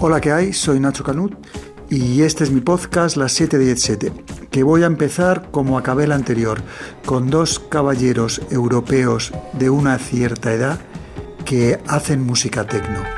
Hola, ¿qué hay? Soy Nacho Canut y este es mi podcast Las 7 de 7, que voy a empezar como acabé el anterior, con dos caballeros europeos de una cierta edad que hacen música tecno.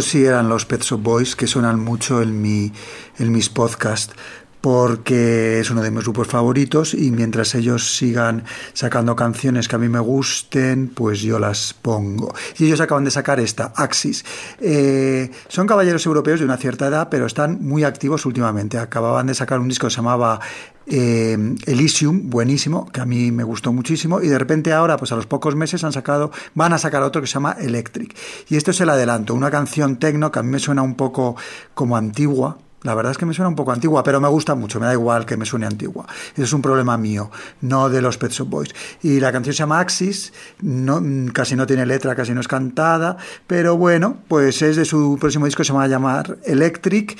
Pues sí, eran los Pet Shop Boys que suenan mucho en, mi, en mis podcasts porque es uno de mis grupos favoritos y mientras ellos sigan sacando canciones que a mí me gusten, pues yo las pongo. Y ellos acaban de sacar esta, Axis. Eh, son caballeros europeos de una cierta edad, pero están muy activos últimamente. Acababan de sacar un disco que se llamaba eh, Elysium, buenísimo, que a mí me gustó muchísimo, y de repente ahora, pues a los pocos meses han sacado, van a sacar otro que se llama Electric. Y esto es el adelanto, una canción tecno que a mí me suena un poco como antigua, la verdad es que me suena un poco antigua, pero me gusta mucho, me da igual que me suene antigua. Ese es un problema mío, no de los Pet Shop Boys. Y la canción se llama Axis, no, casi no tiene letra, casi no es cantada, pero bueno, pues es de su próximo disco, se va a llamar Electric,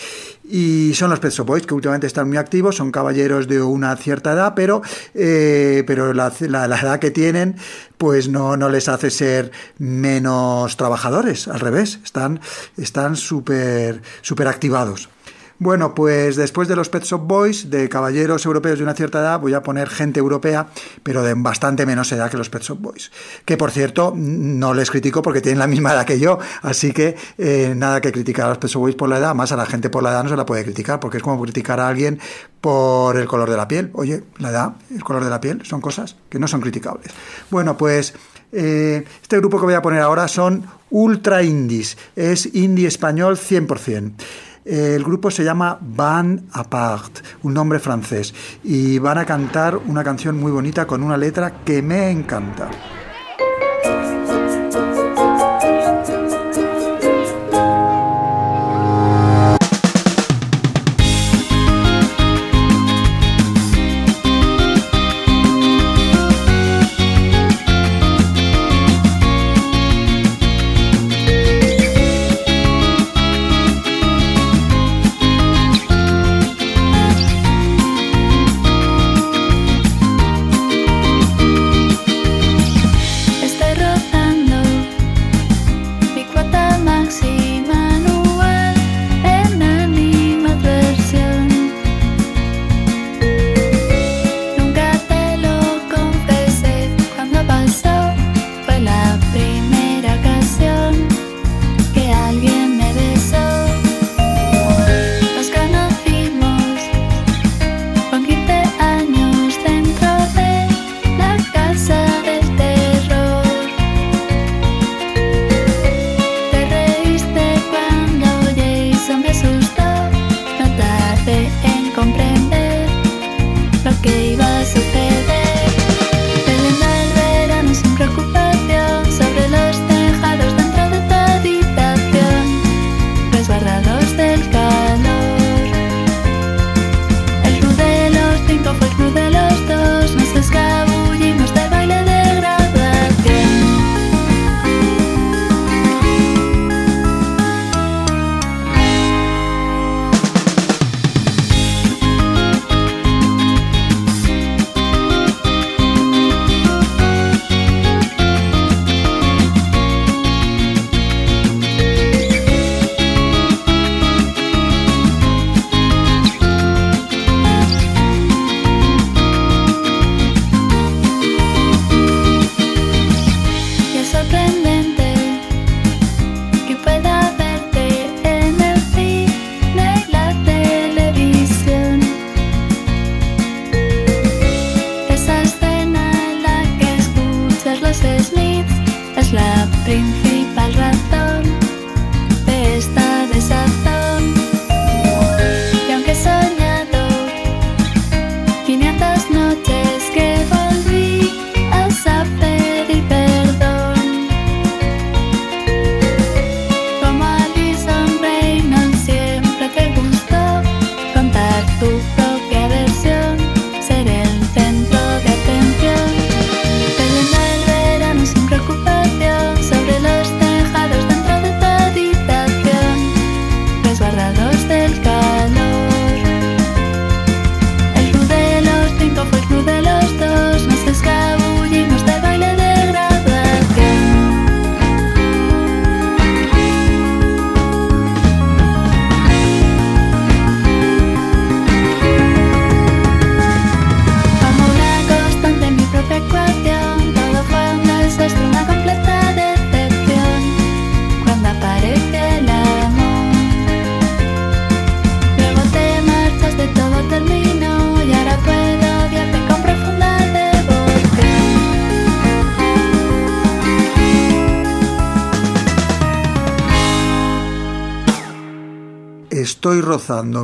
y son los Pet Shop Boys, que últimamente están muy activos, son caballeros de una cierta edad, pero, eh, pero la, edad que tienen pues no, no les hace ser menos trabajadores, al revés, están súper súper activados. Bueno, pues después de los Pet Shop Boys, de caballeros europeos de una cierta edad, voy a poner gente europea, pero de bastante menos edad que los Pet Shop Boys. Que por cierto, no les critico porque tienen la misma edad que yo, así que eh, nada que criticar a los Pet Shop Boys por la edad, más a la gente por la edad no se la puede criticar, porque es como criticar a alguien por el color de la piel. Oye, la edad, el color de la piel, son cosas que no son criticables. Bueno, pues eh, este grupo que voy a poner ahora son Ultra Indies, es indie español 100%. El grupo se llama Van Apart, un nombre francés, y van a cantar una canción muy bonita con una letra que me encanta.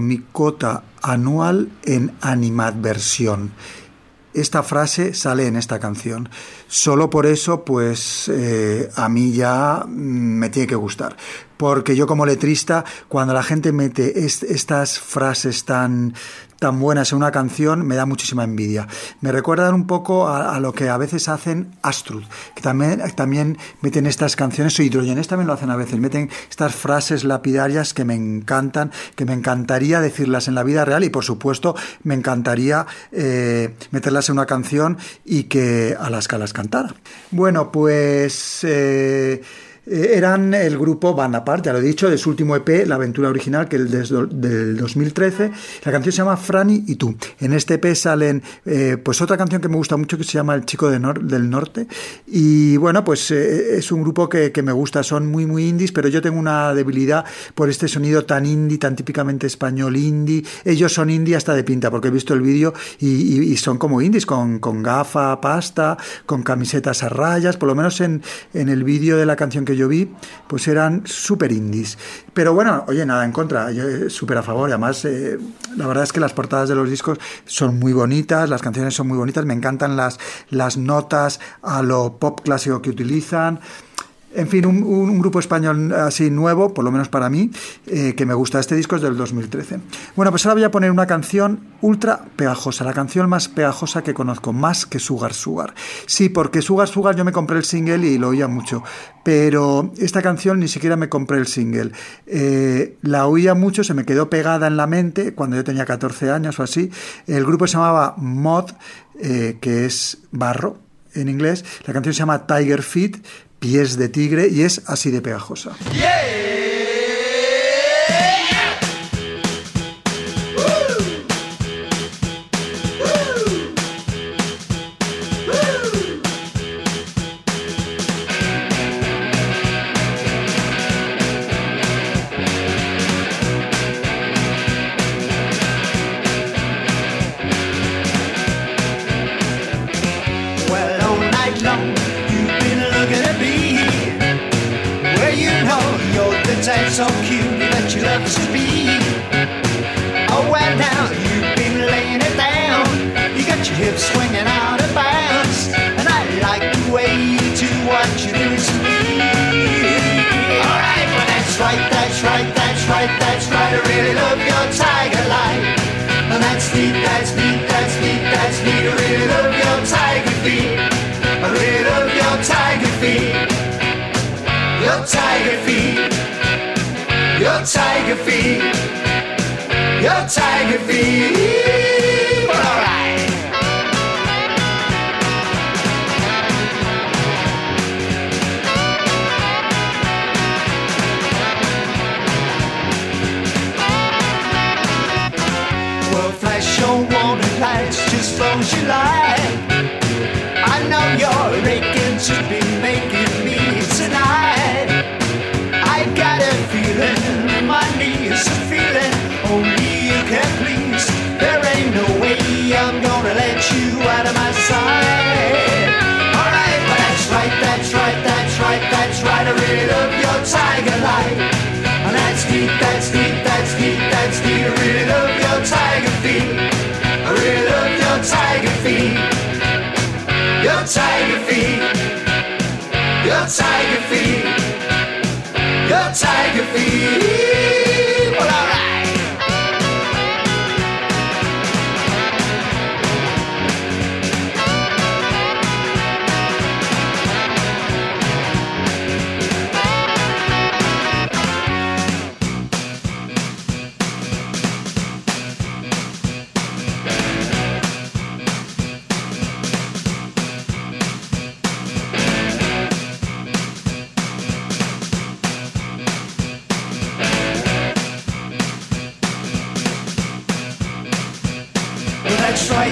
Mi cota anual en animadversión. Esta frase sale en esta canción. Solo por eso, pues eh, a mí ya mm, me tiene que gustar. Porque yo como letrista, cuando la gente mete estas frases tan, tan buenas en una canción, me da muchísima envidia. Me recuerdan un poco a, lo que a veces hacen Astrud, que también, también meten estas canciones, o Hidrogenes también lo hacen a veces, meten estas frases lapidarias que me encantan, que me encantaría decirlas en la vida real y por supuesto me encantaría eh, meterlas en una canción y que a las calas cantar. Bueno, pues... Eh, eran el grupo Van Apart, ya lo he dicho, de su último EP, La Aventura Original, que es del 2013. La canción se llama Franny y tú. En este EP salen eh, pues otra canción que me gusta mucho que se llama El Chico del Norte. Y bueno, pues eh, es un grupo que, me gusta, son muy, muy indies, pero yo tengo una debilidad por este sonido tan indie, tan típicamente español indie. Ellos son indie hasta de pinta, porque he visto el vídeo y, son como indies, con, con gafa, pasta, con camisetas a rayas, por lo menos en, en el vídeo de la canción que yo vi, pues eran súper indies. Pero bueno, oye, nada en contra, yo súper a favor. Además, eh, la verdad es que las portadas de los discos son muy bonitas, las canciones son muy bonitas, me encantan las, las notas a lo pop clásico que utilizan. En fin, un, grupo español así nuevo, por lo menos para mí, eh, que me gusta. Este disco es del 2013. Bueno, pues ahora voy a poner una canción ultra pegajosa, la canción más pegajosa que conozco, más que Sugar Sugar. Sí, porque Sugar Sugar yo me compré el single y lo oía mucho, pero esta canción ni siquiera me compré el single. Eh, la oía mucho, se me quedó pegada en la mente cuando yo tenía 14 años o así. El grupo se llamaba Mod, eh, que es barro en inglés. La canción se llama Tiger Feet pies de tigre y es así de pegajosa. Tiger feet. Your tiger feet.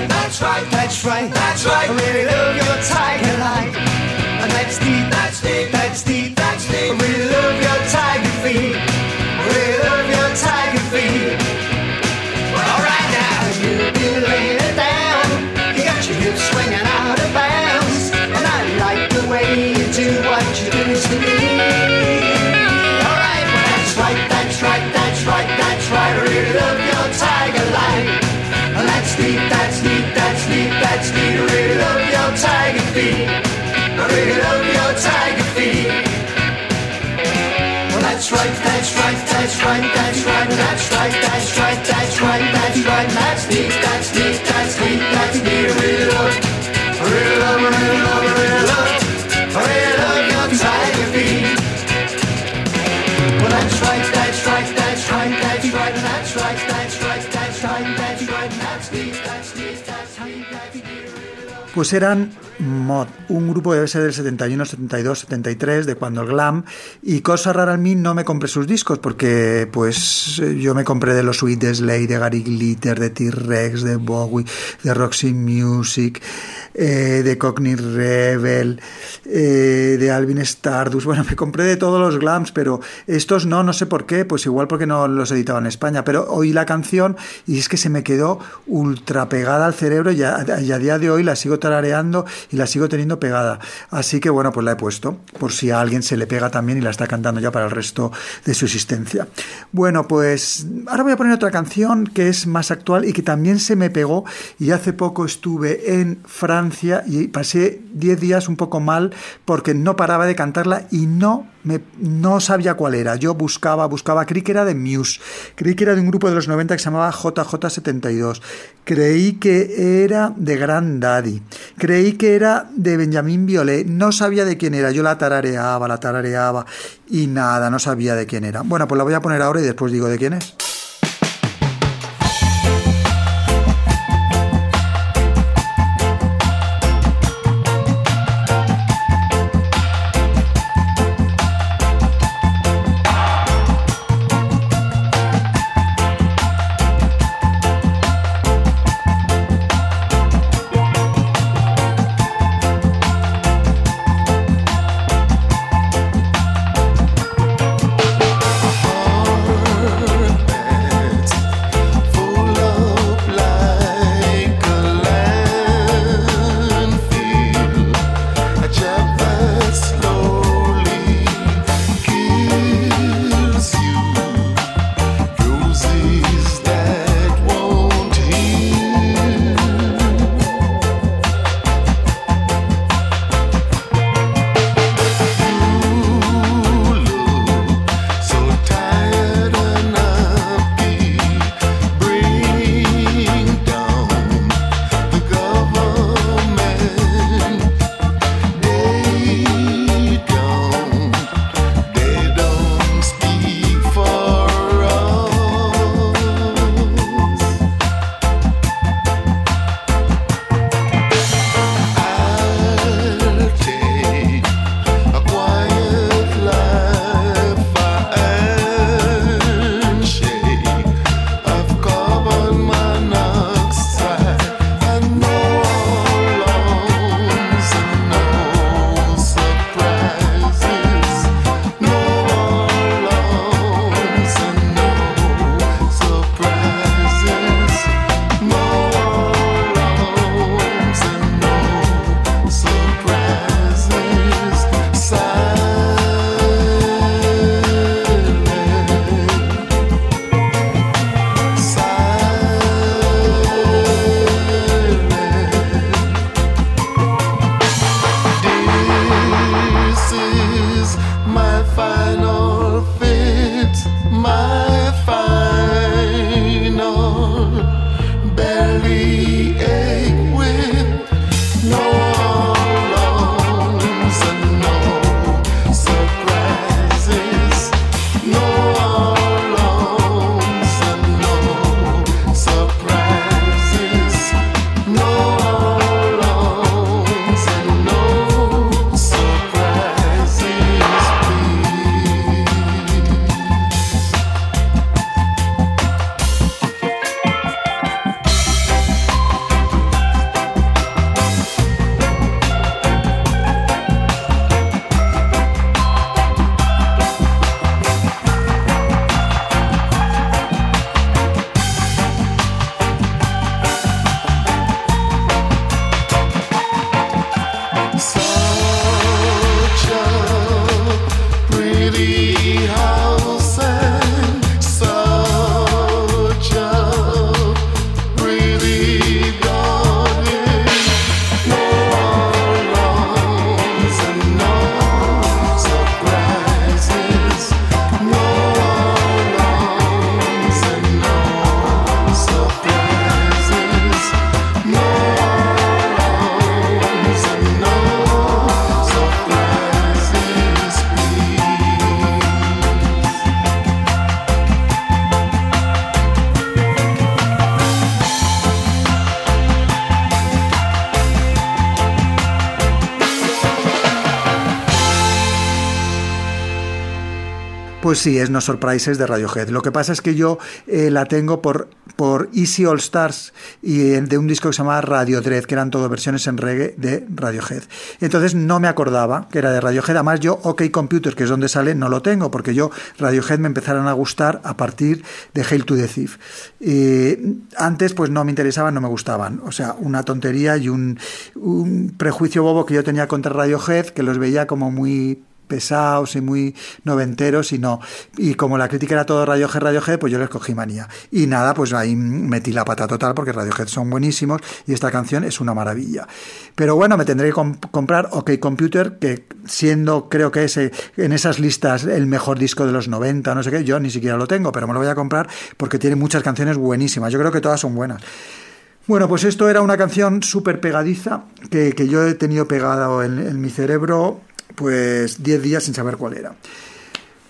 That's right, that's right. That's right. I really love your tiger light. And that's deep, that's deep, Really love your tiger feet. Well, that's right, that's right, that's right, that's right, that's right, that's right, that's right, that's right, that's neat, that's neat, that's neat, that's neat. I really love, I really love, I really love, I really love, Pues eran Mod, un grupo debe ser del 71, 72, 73, de cuando el glam. Y cosa rara en mí, no me compré sus discos porque pues yo me compré de los Sweet de Slade, de Gary Glitter, de T-Rex, de Bowie, de Roxy Music, eh, de Cockney Rebel, eh, de Alvin Stardust. Bueno, me compré de todos los glams, pero estos no, no sé por qué, pues igual porque no los editaba en España. Pero oí la canción y es que se me quedó ultra pegada al cerebro y a, y a día de hoy la sigo tarareando y la sigo teniendo pegada. Así que bueno, pues la he puesto por si a alguien se le pega también y la está cantando ya para el resto de su existencia. Bueno, pues ahora voy a poner otra canción que es más actual y que también se me pegó y hace poco estuve en Francia y pasé 10 días un poco mal porque no paraba de cantarla y no me, no sabía cuál era. Yo buscaba, buscaba, creí que era de Muse, creí que era de un grupo de los 90 que se llamaba JJ72, creí que era de Grand Daddy, creí que era de Benjamín Violet, no sabía de quién era, yo la tarareaba, la tarareaba y nada, no sabía de quién era. Bueno, pues la voy a poner ahora y después digo de quién es. Sí, es No Surprises de Radiohead. Lo que pasa es que yo eh, la tengo por, por Easy All Stars y eh, de un disco que se llamaba Radio Dread, que eran todo versiones en reggae de Radiohead. Entonces no me acordaba que era de Radiohead. Además, yo OK Computer, que es donde sale, no lo tengo, porque yo Radiohead me empezaron a gustar a partir de Hail to the Thief. Eh, antes, pues no me interesaban, no me gustaban. O sea, una tontería y un prejuicio bobo que yo tenía contra Radiohead, que los veía como muy pesados y muy noventeros y no. Y como la crítica era todo Radiohead, Radiohead, pues yo les cogí manía. Y nada, pues ahí metí la pata total porque Radiohead son buenísimos y esta canción es una maravilla. Pero bueno, me tendré que comp- comprar OK Computer, que siendo creo que ese en esas listas el mejor disco de los 90, no sé qué, yo ni siquiera lo tengo, pero me lo voy a comprar porque tiene muchas canciones buenísimas. Yo creo que todas son buenas. Bueno, pues esto era una canción súper pegadiza que, yo he tenido pegado en mi cerebro pues 10 días sin saber cuál era.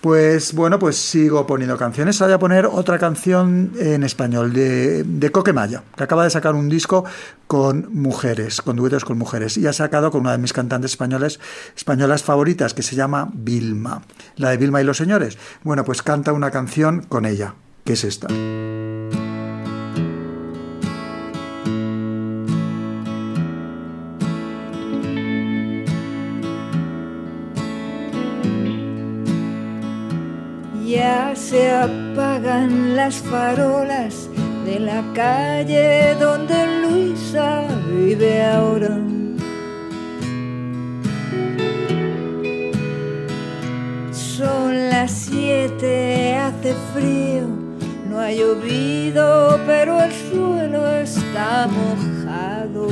Pues bueno, pues sigo poniendo canciones. Voy a poner otra canción en español de, de Coquemaya, que acaba de sacar un disco con mujeres, con duetos con mujeres. Y ha sacado con una de mis cantantes españoles, españolas favoritas, que se llama Vilma. La de Vilma y los señores. Bueno, pues canta una canción con ella, que es esta. Ya se apagan las farolas de la calle donde Luisa vive ahora. Son las siete, hace frío, no ha llovido, pero el suelo está mojado.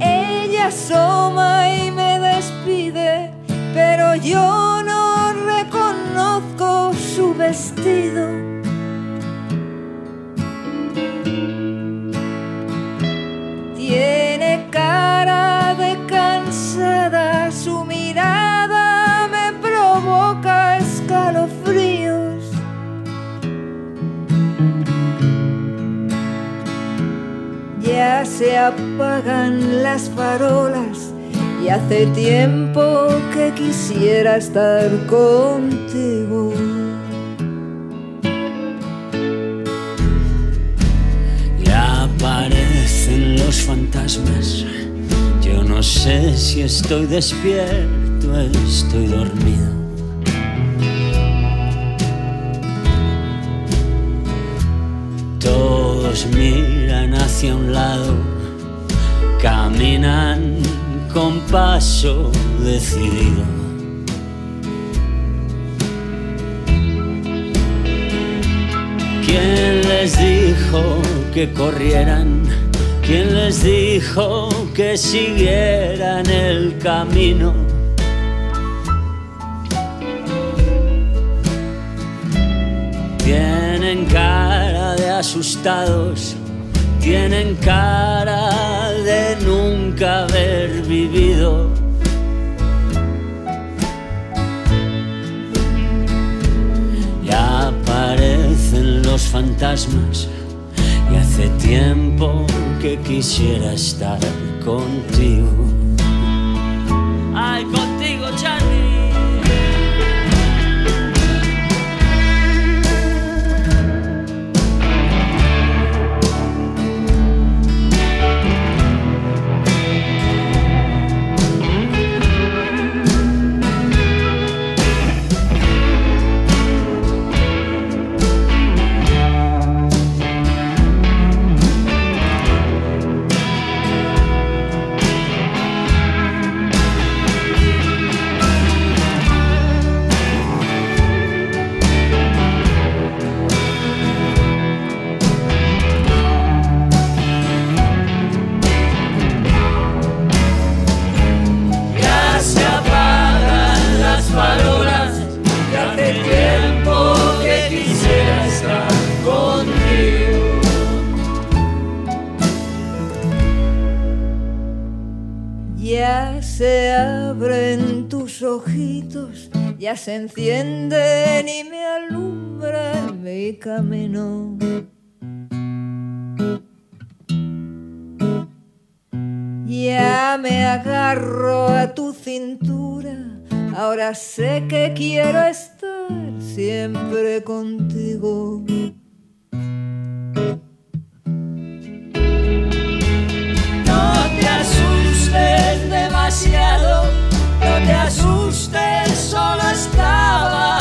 Ella asoma y yo no reconozco su vestido. Tiene cara de cansada, su mirada me provoca escalofríos. Ya se apagan las farolas y hace tiempo que quisiera estar contigo. Ya aparecen los fantasmas. Yo no sé si estoy despierto estoy dormido. Todos miran hacia un lado, caminan con paso decidido. ¿Quién les dijo que corrieran? ¿Quién les dijo que siguieran el camino? Tienen cara de asustados, tienen cara de nunca haber vivido. Ya aparecen los fantasmas y hace tiempo que quisiera estar contigo. Ojitos, ya se encienden y me alumbran mi camino. Ya me agarro a tu cintura. Ahora sé que quiero estar siempre contigo. No te asustes demasiado, no te asustes, solo estaba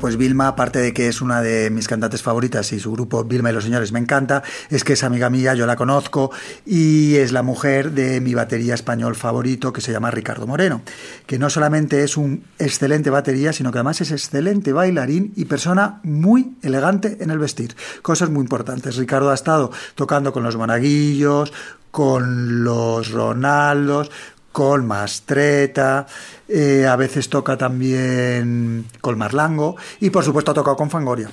pues Vilma, aparte de que es una de mis cantantes favoritas y su grupo Vilma y los Señores me encanta, es que es amiga mía, yo la conozco y es la mujer de mi batería español favorito que se llama Ricardo Moreno, que no solamente es un excelente batería, sino que además es excelente bailarín y persona muy elegante en el vestir. Cosas muy importantes. Ricardo ha estado tocando con los monaguillos, con los Ronaldos, con Mastreta, eh, a veces toca también con Marlango y por supuesto ha tocado con Fangoria.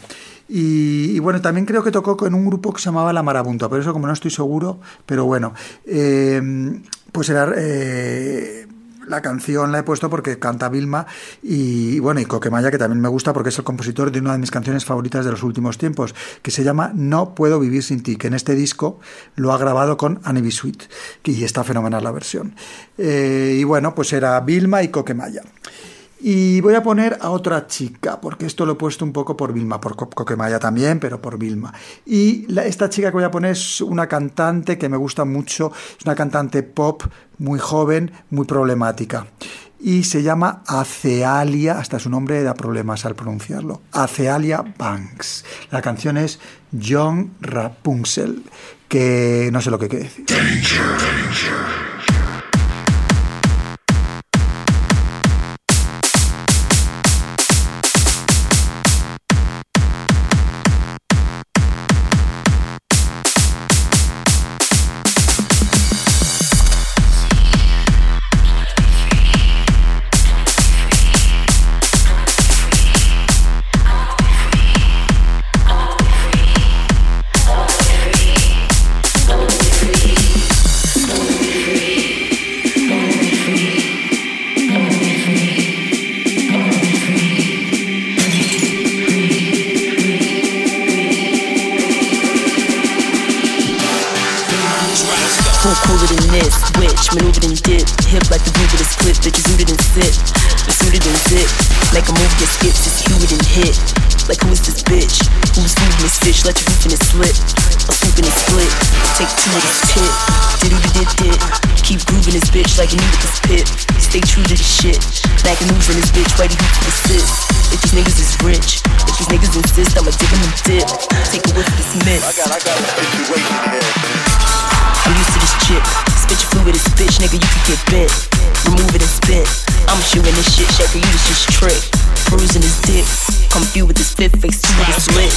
Y, y bueno, también creo que tocó con un grupo que se llamaba La Marabunta, pero eso como no estoy seguro, pero bueno, eh, pues era... eh, la canción la he puesto porque canta Vilma y bueno, y Coquemaya, que también me gusta porque es el compositor de una de mis canciones favoritas de los últimos tiempos, que se llama No puedo vivir sin ti, que en este disco lo ha grabado con Annie Sweet, y está fenomenal la versión. Eh, y bueno, pues era Vilma y Coquemaya. Y voy a poner a otra chica, porque esto lo he puesto un poco por Vilma, por Co- Coquemaya también, pero por Vilma. Y esta chica que voy a poner es una cantante que me gusta mucho, es una cantante pop muy joven, muy problemática. Y se llama Acealia, hasta su nombre da problemas al pronunciarlo. Acealia Banks. La canción es John Rapunzel, que no sé lo que quiere decir. Who cooler than this? Which maneuvered and dip, hip like the groove of this clip. Bitches rooted and sit, suited and zip. Make a move, get skips, it's hewitt and hit. Like who is this bitch? Who's moving this fish? Let your roof in it slip. Swoop in it split. Take two of this tip. Diddle did did. Keep grooving this bitch like you need with this pit. Stay true to the shit. Back and moves in this bitch, ready hoops for assist. If these niggas is rich, if these niggas insist, I'ma dig 'em and dip. Take a whiff of this mist. I got, I got a situation here. I'm used to this chip. Spit your fluid, this bitch, nigga, you can get bent. Remove it and spit. I'm shooting this shit, shaker, you this just trick. Bruising his dick. Come through with this fit face, two with this lit.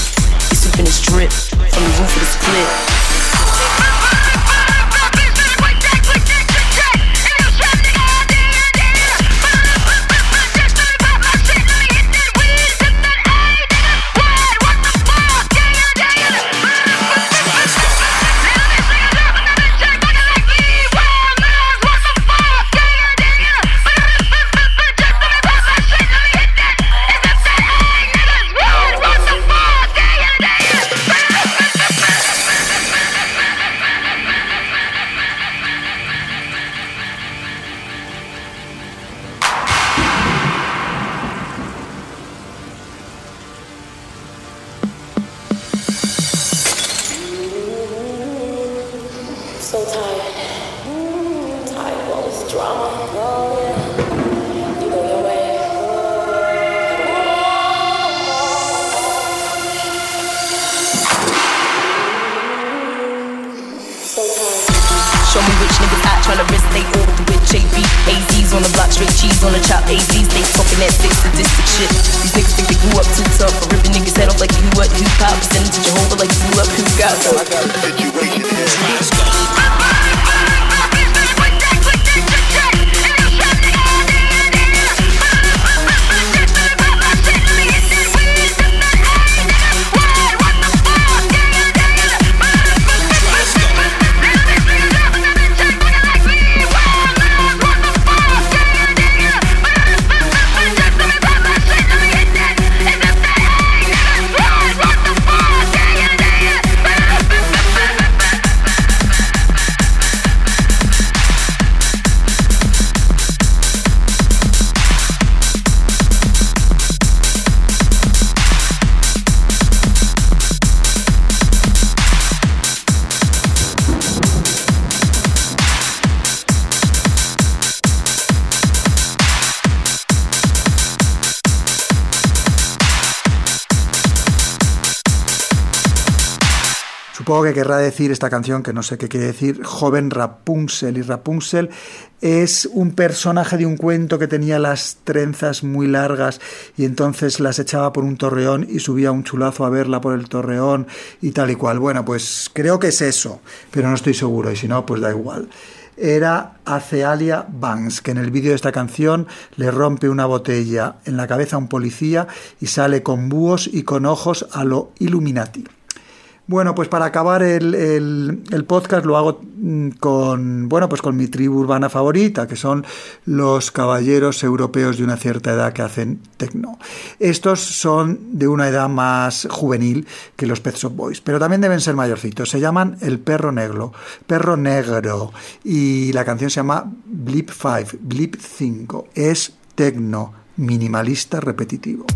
He's swooping his drip from the roof of the split. Que querrá decir esta canción, que no sé qué quiere decir, joven Rapunzel. Y Rapunzel es un personaje de un cuento que tenía las trenzas muy largas y entonces las echaba por un torreón y subía un chulazo a verla por el torreón y tal y cual. Bueno, pues creo que es eso, pero no estoy seguro y si no, pues da igual. Era Acealia Banks, que en el vídeo de esta canción le rompe una botella en la cabeza a un policía y sale con búhos y con ojos a lo Illuminati. Bueno, pues para acabar el, el- podcast lo hago mm, con, bueno, pues con mi tribu urbana favorita, que son los caballeros europeos de una cierta edad que hacen techno. Estos son de una edad más juvenil que los Pet Shop Boys, pero también deben ser mayorcitos. Se llaman El Perro Negro, Perro Negro, y la canción se llama Blip 5, Blip 5. Es techno minimalista repetitivo.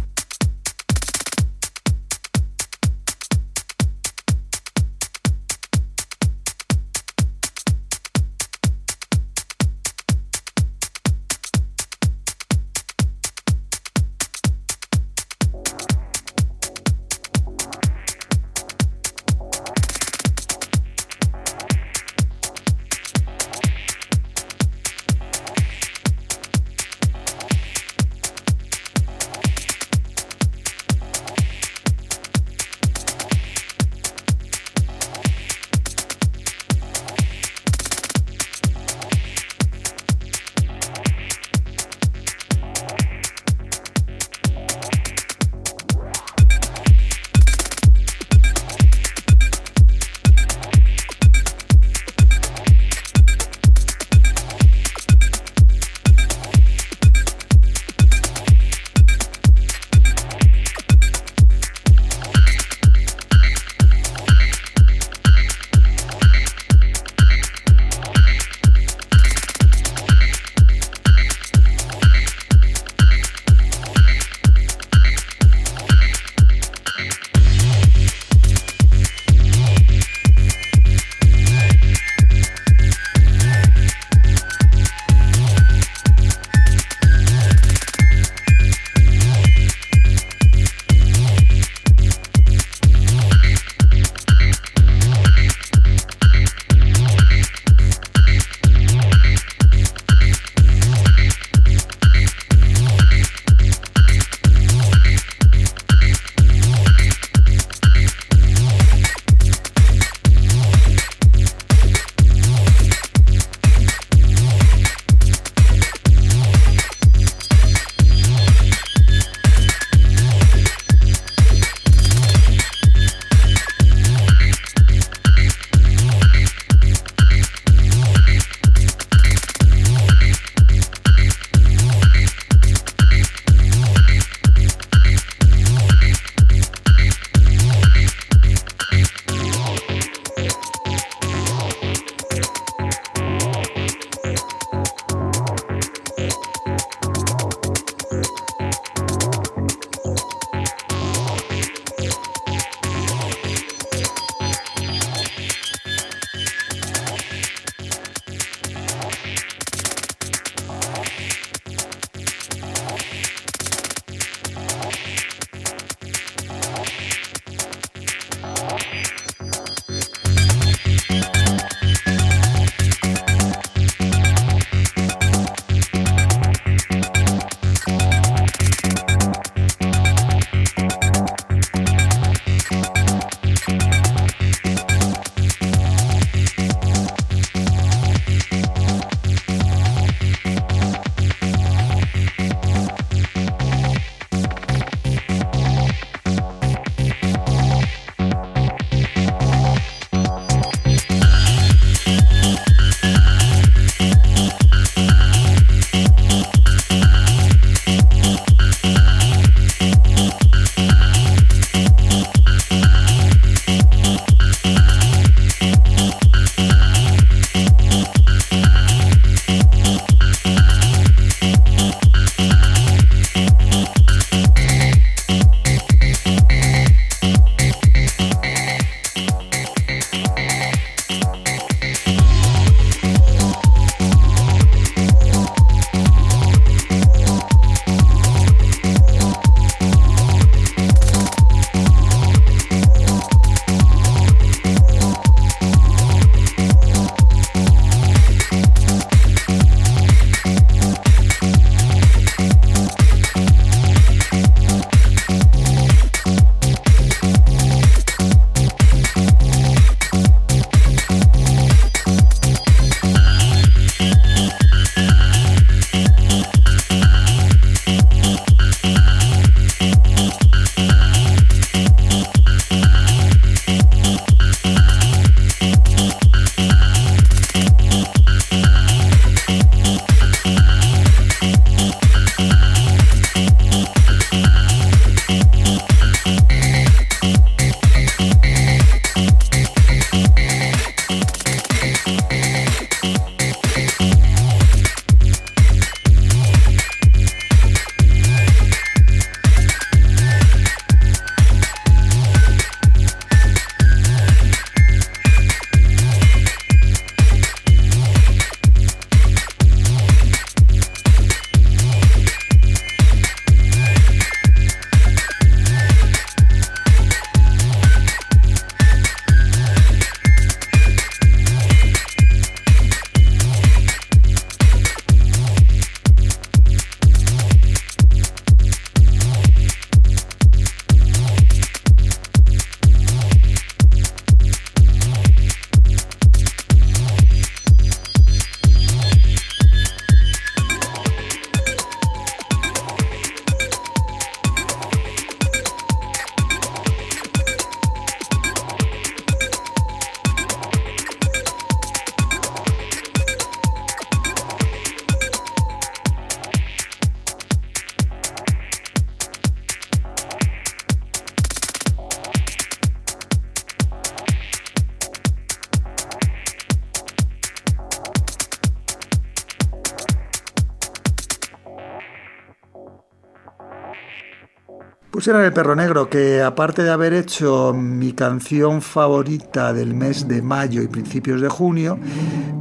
Pusieron el perro negro, que aparte de haber hecho mi canción favorita del mes de mayo y principios de junio,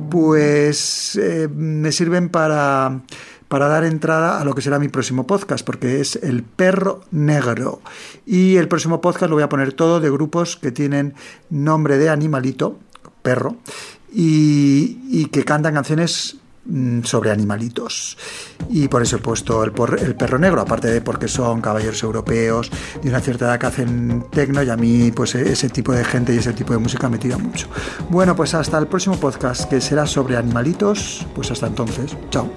pues eh, me sirven para, para dar entrada a lo que será mi próximo podcast, porque es El Perro Negro. Y el próximo podcast lo voy a poner todo de grupos que tienen nombre de animalito, perro, y, que cantan canciones sobre animalitos. Y por eso he puesto el, el perro negro aparte de porque son caballeros europeos de una cierta edad que hacen tecno y a mí pues e- ese tipo de gente y ese tipo de música me tira mucho. Bueno pues hasta el próximo podcast que será sobre animalitos. Pues hasta entonces chao